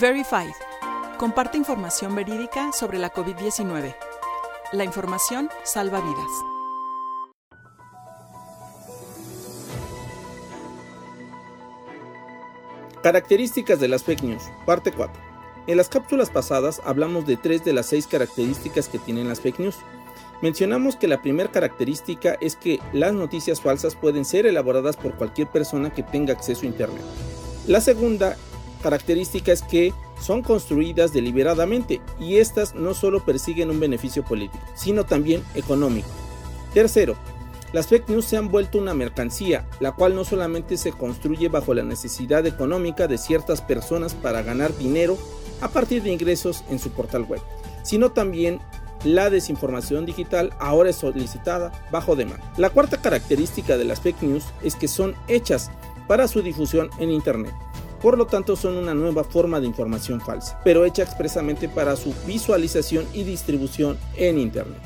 Verified. Comparte información verídica sobre la COVID-19. La información salva vidas. Características de las fake news, parte 4. En las cápsulas pasadas hablamos de tres de las seis características que tienen las fake news. Mencionamos que la primera característica es que las noticias falsas pueden ser elaboradas por cualquier persona que tenga acceso a Internet. La segunda característica es que son construidas deliberadamente y estas no solo persiguen un beneficio político, sino también económico. Tercero, las fake news se han vuelto una mercancía, la cual no solamente se construye bajo la necesidad económica de ciertas personas para ganar dinero a partir de ingresos en su portal web, sino también la desinformación digital ahora es solicitada bajo demanda. La cuarta característica de las fake news es que son hechas para su difusión en Internet. Por lo tanto, son una nueva forma de información falsa, pero hecha expresamente para su visualización y distribución en Internet.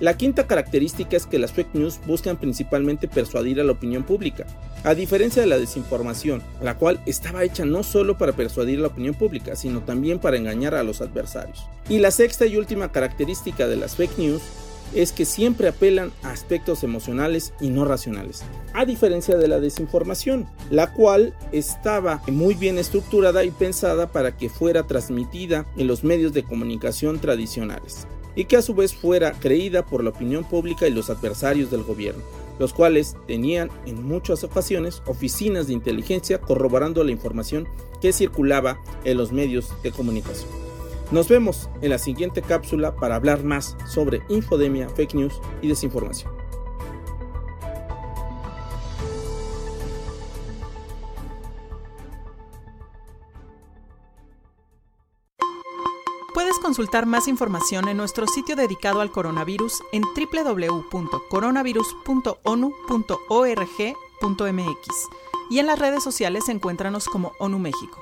La quinta característica es que las fake news buscan principalmente persuadir a la opinión pública, a diferencia de la desinformación, la cual estaba hecha no solo para persuadir a la opinión pública, sino también para engañar a los adversarios. Y la sexta y última característica de las fake news es que siempre apelan a aspectos emocionales y no racionales, a diferencia de la desinformación, la cual estaba muy bien estructurada y pensada para que fuera transmitida en los medios de comunicación tradicionales y que a su vez fuera creída por la opinión pública y los adversarios del gobierno, los cuales tenían en muchas ocasiones oficinas de inteligencia corroborando la información que circulaba en los medios de comunicación. Nos vemos en la siguiente cápsula para hablar más sobre infodemia, fake news y desinformación. Puedes consultar más información en nuestro sitio dedicado al coronavirus en www.coronavirus.onu.org.mx y en las redes sociales encuéntranos como ONU México.